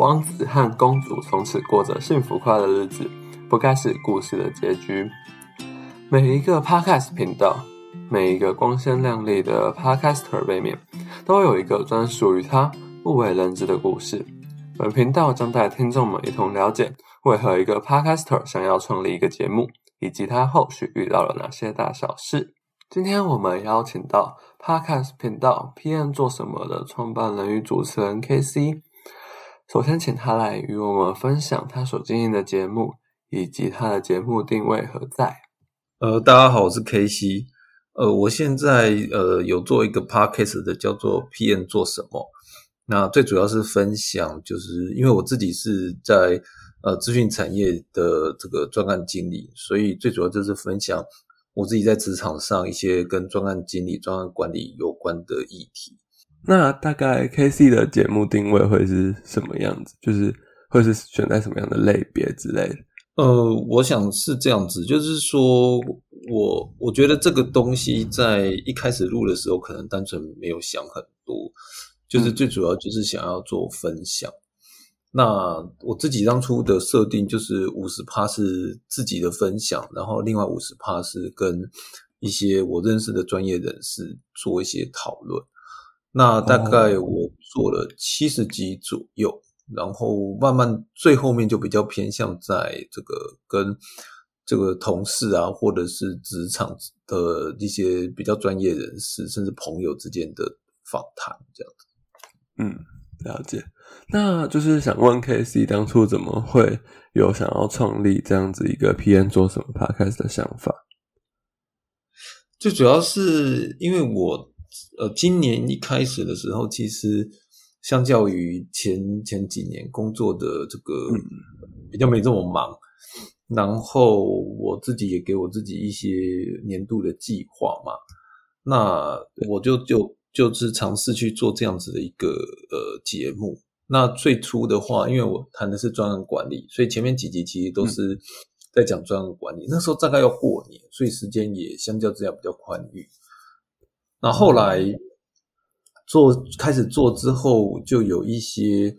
王子和公主从此过着幸福快乐的日子，不该是故事的结局。每一个 Podcast 频道，每一个光鲜亮丽的 Podcaster 背面，都有一个专属于他不为人知的故事。本频道将带听众们一同了解，为何一个 Podcaster 想要创立一个节目，以及他后续遇到了哪些大小事。今天我们邀请到 Podcast 频道 PM 做什么的创办人与主持人 KC。首先，请他来与我们分享他所经营的节目，以及他的节目定位何在。呃，大家好，我是 KC。呃，我现在呃有做一个 Podcast 的，叫做 PM 做什么。那最主要是分享，就是因为我自己是在呃资讯产业的这个专案经理，所以最主要就是分享我自己在职场上一些跟专案经理、专案管理有关的议题。那大概 K C 的节目定位会是什么样子？就是会是选在什么样的类别之类的？呃，我想是这样子，就是说我我觉得这个东西在一开始录的时候，可能单纯没有想很多，就是最主要就是想要做分享。那我自己当初的设定就是五十趴是自己的分享，然后另外五十趴是跟一些我认识的专业人士做一些讨论。那大概我做了七十集左右，然后慢慢最后面就比较偏向在这个跟这个同事啊，或者是职场的一些比较专业人士，甚至朋友之间的访谈这样子。嗯，了解。那就是想问 K C 当初怎么会有想要创立这样子一个 P N 做什么 Podcast 的想法？最主要是因为我。呃，今年一开始的时候，其实相较于前前几年工作的这个比较没这么忙，然后我自己也给我自己一些年度的计划嘛，那我就就就是尝试去做这样子的一个呃节目。那最初的话，因为我谈的是专案管理，所以前面几集其实都是在讲专案管理。那时候大概要过年，所以时间也相较之下比较宽裕。那后来做开始做之后，就有一些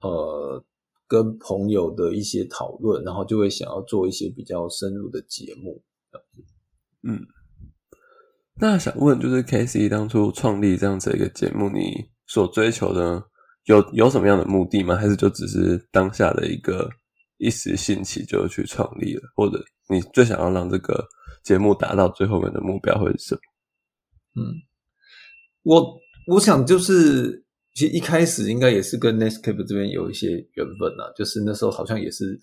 呃跟朋友的一些讨论，然后就会想要做一些比较深入的节目。嗯，那想问就是 K C 当初创立这样子一个节目，你所追求的有有什么样的目的吗？还是就只是当下的一个一时兴起就去创立了？或者你最想要让这个节目达到最后面的目标会是什么？嗯，我我想就是，其实一开始应该也是跟 Netscape 这边有一些缘分呐，就是那时候好像也是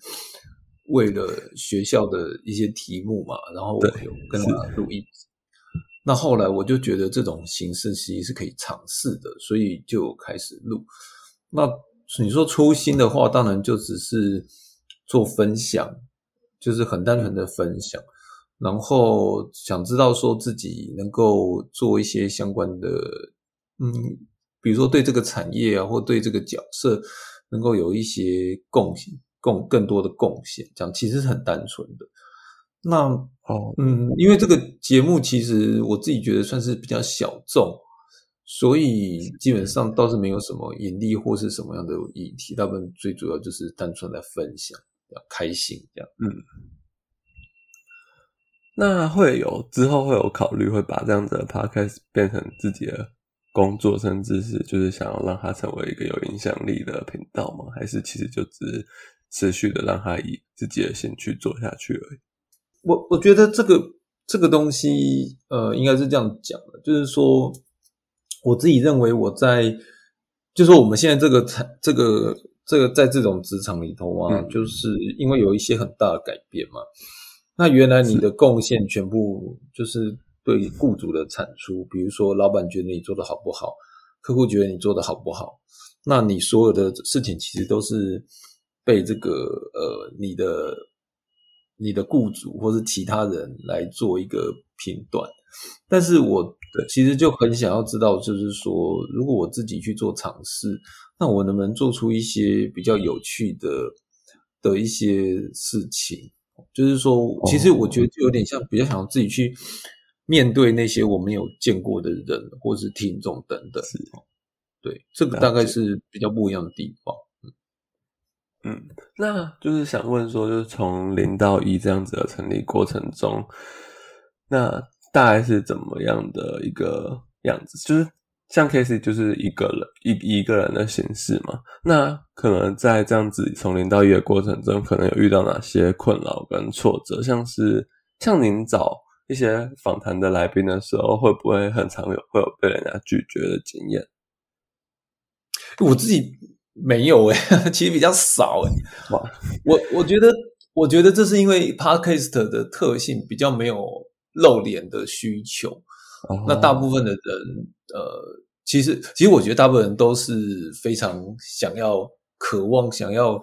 为了学校的一些题目嘛，然后我有跟他录音。那后来我就觉得这种形式其实是可以尝试的，所以就开始录。那你说初心的话，当然就只是做分享，就是很单纯的分享。然后想知道说自己能够做一些相关的，嗯，比如说对这个产业啊，或对这个角色能够有一些贡献，贡更多的贡献，这样其实是很单纯的。那哦，嗯，因为这个节目其实我自己觉得算是比较小众，所以基本上倒是没有什么盈利或是什么样的议题，大部分最主要就是单纯的分享，要开心这样，嗯。那会有之后会有考虑会把这样子的 podcast 变成自己的工作，甚至是就是想要让它成为一个有影响力的频道吗？还是其实就只是持续的让它以自己的兴趣做下去而已？我我觉得这个这个东西，呃，应该是这样讲的，就是说我自己认为我在，就说我们现在这个产这个这个在这种职场里头啊，就是因为有一些很大的改变嘛。那原来你的贡献全部就是对雇主的产出，比如说老板觉得你做的好不好，客户觉得你做的好不好，那你所有的事情其实都是被这个呃你的你的雇主或是其他人来做一个评断。但是我其实就很想要知道，就是说如果我自己去做尝试，那我能不能做出一些比较有趣的的一些事情？就是说，其实我觉得就有点像，比较想要自己去面对那些我没有见过的人，或是听众等等。是，对，这个大概是比较不一样的地方。嗯，那就是想问说，就是从零到一这样子的成立过程中，那大概是怎么样的一个样子？就是像 Casey 就是一个人一一个人的形式嘛。那可能在这样子从零到一的过程中，可能有遇到哪些困扰跟挫折？像是像您找一些访谈的来宾的时候，会不会很常有会有被人家拒绝的经验？我自己没有诶，其实比较少诶。哇，我我觉得，我觉得这是因为 podcast 的特性比较没有露脸的需求。那大部分的人，呃，其实其实我觉得大部分人都是非常想要、渴望、想要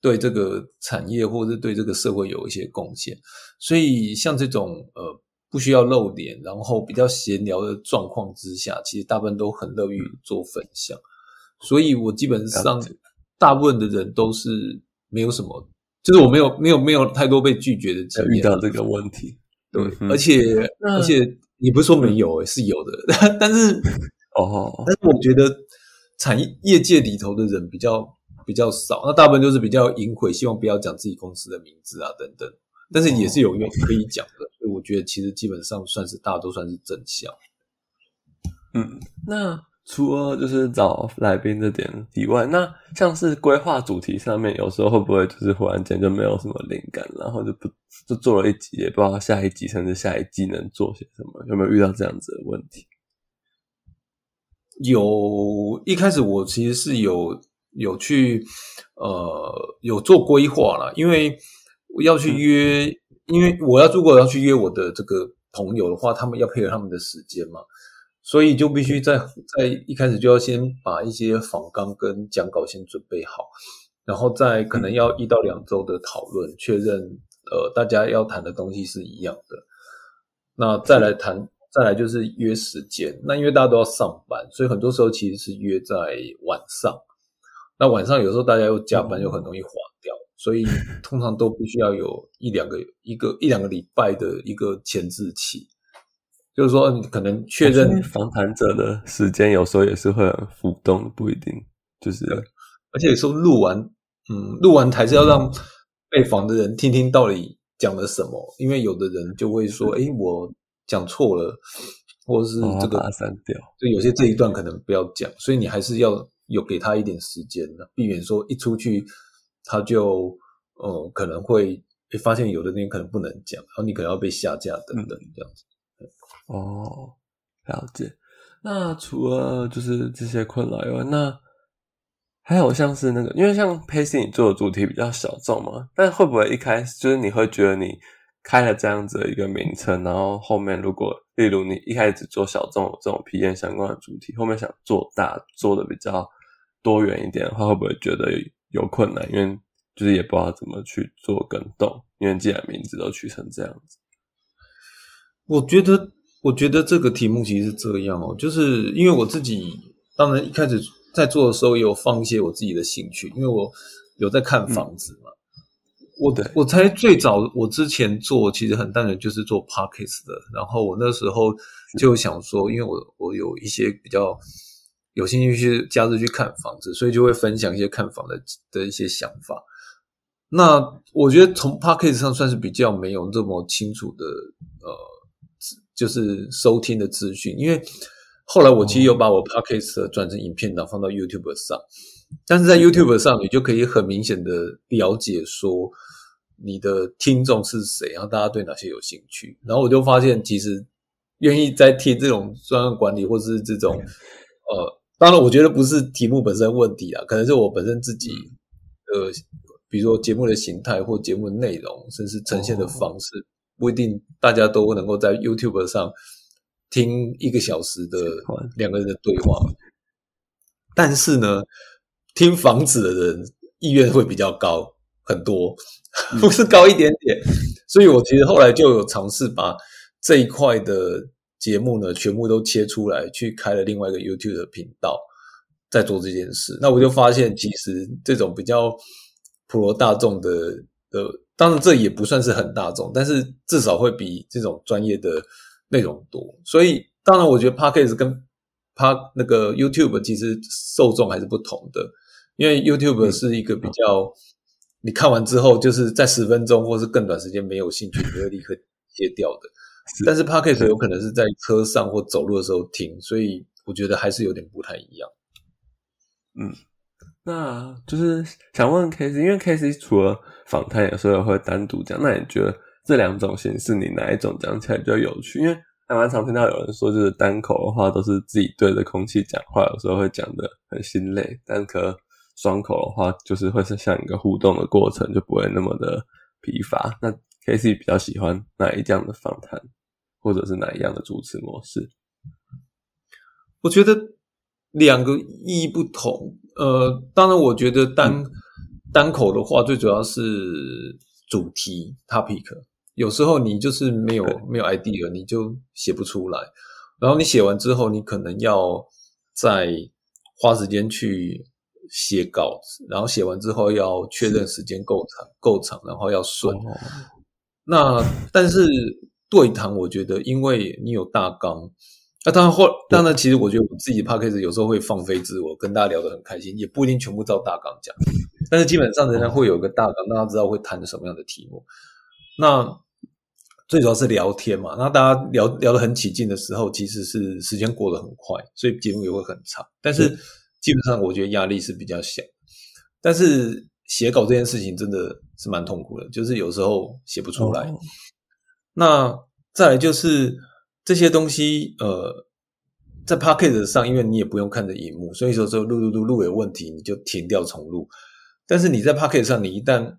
对这个产业或者对这个社会有一些贡献。所以像这种呃不需要露脸，然后比较闲聊的状况之下，其实大部分都很乐于做分享。所以我基本上大部分的人都是没有什么，就是我没有没有没有太多被拒绝的经验。遇到这个问题，对，而且而且也不是说没有，是有的，但是哦，但是我觉得产业业界里头的人比较比较少，那大部分就是比较隐晦，希望不要讲自己公司的名字啊等等，但是也是有愿可以讲的，所以我觉得其实基本上算是大家都算是正向。嗯，那。除了就是找来宾这点以外，那像是规划主题上面，有时候会不会就是忽然间就没有什么灵感，然后就不就做了一集，也不知道下一集甚至下一季能做些什么？有没有遇到这样子的问题？有，一开始我其实是有有去呃有做规划了，因为要去约，因为我要如果要去约我的这个朋友的话，他们要配合他们的时间嘛。所以就必须在在一开始就要先把一些访纲跟讲稿先准备好，然后再可能要一到两周的讨论，确认呃大家要谈的东西是一样的。那再来谈，再来就是约时间。那因为大家都要上班，所以很多时候其实是约在晚上。那晚上有时候大家又加班，又很容易划掉，所以通常都必须要有一两个一个一两个礼拜的一个前置期。就是说，你可能确认访谈者的时间，有时候也是会很浮动，不一定就是。而且有时候录完，嗯，录完还是要让被访的人听听到底讲了什么，因为有的人就会说：“哎，我讲错了，或者是这个删掉。”就有些这一段可能不要讲，所以你还是要有给他一点时间的，避免说一出去他就呃可能会发现有的东西可能不能讲，然后你可能要被下架等等这样子。哦，了解。那除了就是这些困扰以外，那还有像是那个，因为像 Pacy 你做的主题比较小众嘛，但会不会一开始就是你会觉得你开了这样子的一个名称，然后后面如果例如你一开始做小众这种皮炎相关的主题，后面想做大做的比较多元一点的话，会不会觉得有困难？因为就是也不知道怎么去做跟动，因为既然名字都取成这样子，我觉得。我觉得这个题目其实是这样哦，就是因为我自己，当然一开始在做的时候也有放一些我自己的兴趣，因为我有在看房子嘛。我的我才最早，我之前做其实很单纯就是做 parkes 的，然后我那时候就想说，因为我我有一些比较有兴趣去假日去看房子，所以就会分享一些看房的的一些想法。那我觉得从 p a c k a g e 上算是比较没有这么清楚的呃。就是收听的资讯，因为后来我其实有把我 podcast 转成影片档放到 YouTube 上，但是在 YouTube 上你就可以很明显的了解说你的听众是谁，然后大家对哪些有兴趣，然后我就发现其实愿意在听这种专案管理或是这种呃，当然我觉得不是题目本身问题啊，可能是我本身自己呃，比如说节目的形态或节目的内容，甚至呈现的方式。不一定大家都能够在 YouTube 上听一个小时的两个人的对话，但是呢，听房子的人意愿会比较高很多，不是高一点点。所以我其实后来就有尝试把这一块的节目呢，全部都切出来，去开了另外一个 YouTube 的频道，在做这件事。那我就发现，其实这种比较普罗大众的的。当然，这也不算是很大众，但是至少会比这种专业的内容多。所以，当然，我觉得 Podcast 跟 P 那个 YouTube 其实受众还是不同的。因为 YouTube 是一个比较，你看完之后就是在十分钟或是更短时间没有兴趣，你会立刻切掉的。但是 Podcast 有可能是在车上或走路的时候听，所以我觉得还是有点不太一样。嗯，那就是想问 K C，因为 K C 除了访谈，有时候会单独讲，那你觉得这两种形式，你哪一种讲起来比较有趣？因为还蛮常听到有人说，就是单口的话都是自己对着空气讲话，有时候会讲的很心累；但可双口的话，就是会是像一个互动的过程，就不会那么的疲乏。那 K C 比较喜欢哪一样的访谈，或者是哪一样的主持模式？我觉得两个意义不同。呃，当然，我觉得单单口的话，最主要是主题 topic。有时候你就是没有没有 idea，你就写不出来。然后你写完之后，你可能要再花时间去写稿子，然后写完之后要确认时间够长够长，然后要顺。那但是对谈，我觉得因为你有大纲，那当然后当然，其实我觉得我自己 p a c k a g e 有时候会放飞自我，跟大家聊得很开心，也不一定全部照大纲讲，但是基本上仍然会有个大纲，让大家知道会谈什么样的题目。那最主要是聊天嘛，那大家聊聊得很起劲的时候，其实是时间过得很快，所以节目也会很长。但是基本上我觉得压力是比较小，但是写稿这件事情真的是蛮痛苦的，就是有时候写不出来。那再来就是这些东西，呃，在 p o c k e t 上，因为你也不用看着荧幕，所以说说录录录录有问题，你就停掉重录。但是你在 p o c k e t 上，你一旦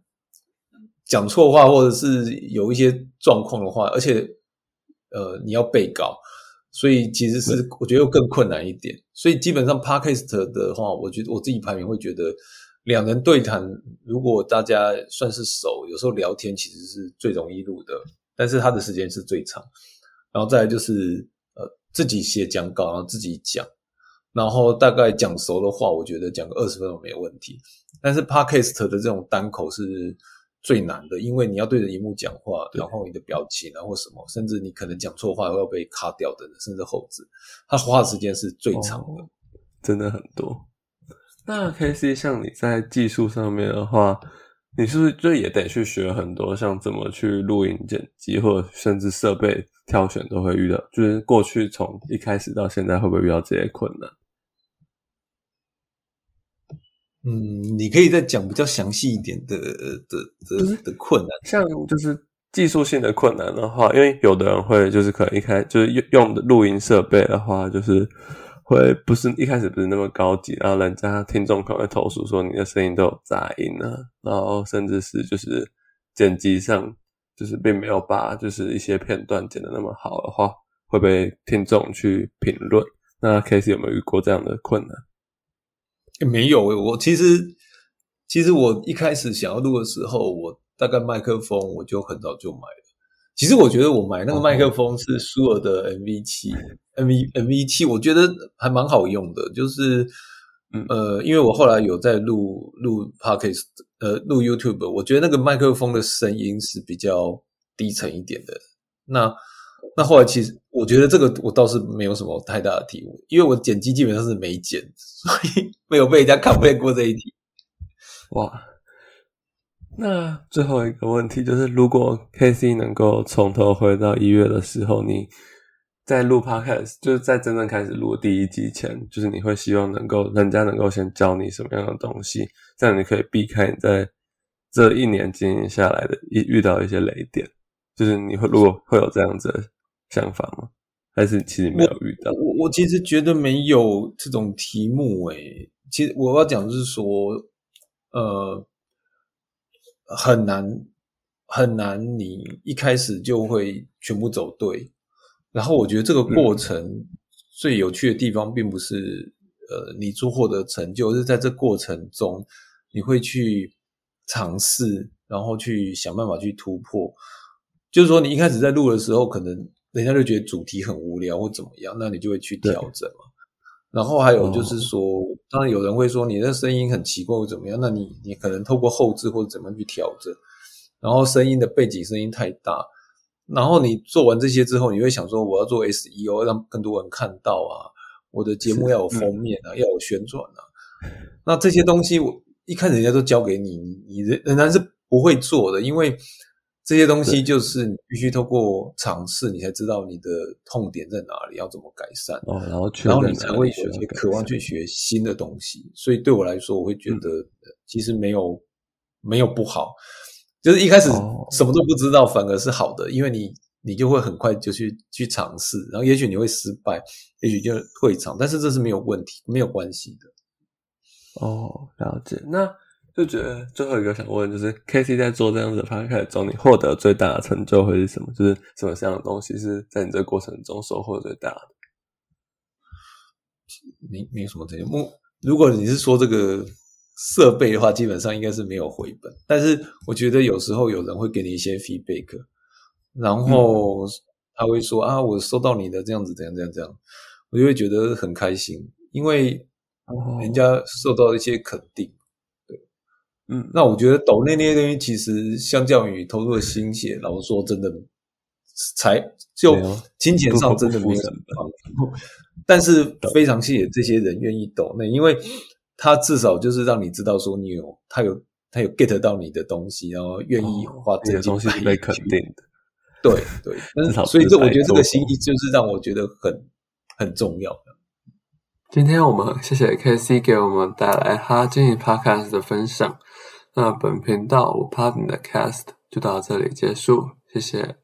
讲错话，或者是有一些状况的话，而且呃，你要背稿，所以其实是我觉得又更困难一点。所以基本上 p o c k e t 的话，我觉得我自己排名会觉得，两人对谈，如果大家算是熟，有时候聊天其实是最容易录的，但是他的时间是最长。然后再来就是呃，自己写讲稿，然后自己讲，然后大概讲熟的话，我觉得讲个二十分钟没有问题。但是 podcast 的这种单口是。最难的，因为你要对着荧幕讲话，然后你的表情，然后什么，甚至你可能讲错话要被卡掉的，甚至后置，它花的时间是最长的，真的很多。那 K C 像你在技术上面的话，你是不是就也得去学很多，像怎么去录音剪辑，或者甚至设备挑选都会遇到？就是过去从一开始到现在，会不会遇到这些困难？嗯，你可以再讲比较详细一点的的的的困难，像就是技术性的困难的话，因为有的人会就是可能一开就是用用的录音设备的话，就是会不是一开始不是那么高级，然后人家听众可能会投诉说你的声音都有杂音啊，然后甚至是就是剪辑上就是并没有把就是一些片段剪的那么好的话，会被听众去评论。那 K C 有没有遇过这样的困难？没有，我其实其实我一开始想要录的时候，我大概麦克风我就很早就买了。其实我觉得我买那个麦克风是舒尔的 MV 七，MV MV 七，我觉得还蛮好用的。就是呃，因为我后来有在录录 Podcast，呃，录 YouTube，我觉得那个麦克风的声音是比较低沉一点的。那那后来其实我觉得这个我倒是没有什么太大的体悟，因为我剪辑基本上是没剪，所以没有被人家拷贝过这一题。哇，那最后一个问题就是，如果 K C 能够从头回到一月的时候，你在录 Podcast，就是在真正开始录第一集前，就是你会希望能够人家能够先教你什么样的东西，这样你可以避开你在这一年经营下来的遇遇到一些雷点，就是你会如果会有这样子。想法吗？还是其实没有遇到？我我其实觉得没有这种题目诶。其实我要讲就是说，呃，很难很难，你一开始就会全部走对。然后我觉得这个过程最有趣的地方，并不是呃你做获得成就，是在这过程中你会去尝试，然后去想办法去突破。就是说，你一开始在录的时候，可能。人家就觉得主题很无聊或怎么样，那你就会去调整嘛。然后还有就是说，当然有人会说你的声音很奇怪或怎么样，那你你可能透过后置或者怎么样去调整。然后声音的背景声音太大，然后你做完这些之后，你会想说我要做 SEO，让更多人看到啊，我的节目要有封面啊，要有宣传啊。那这些东西我一开始人家都交给你，你你仍仍然是不会做的，因为这些东西就是你必须透过尝试，你才知道你的痛点在哪里，要怎么改善。哦，然后然后你才会有些渴望去学新的东西。所以对我来说，我会觉得其实没有没有不好，就是一开始什么都不知道，反而是好的，因为你你就会很快就去去尝试，然后也许你会失败，也许就退场，但是这是没有问题，没有关系的。哦，了解。那就觉得最后一个想问，就是 K C 在做这样子的 p 开始中，你获得最大的成就会是什么？就是什么样的东西是在你这个过程中收获最大的？没没有什么成就。如果你是说这个设备的话，基本上应该是没有回本。但是我觉得有时候有人会给你一些 feedback，然后他会说啊，我收到你的这样子，怎样怎样怎样，我就会觉得很开心，因为人家受到一些肯定。嗯，那我觉得抖那那些东西，其实相较于投入的心血，老实说，真的才就金钱上真的没有什么帮助。但是 非常谢谢这些人愿意抖那，因为他至少就是让你知道说你有他有他有 get 到你的东西，然后愿意花这些东西被肯定的。对对，所以这我觉得这个心意就是让我觉得很很重要的。今天我们谢谢 K C 给我们带来他经营 Podcast 的分享。那本频道我 Partner 的 Cast 就到这里结束，谢谢。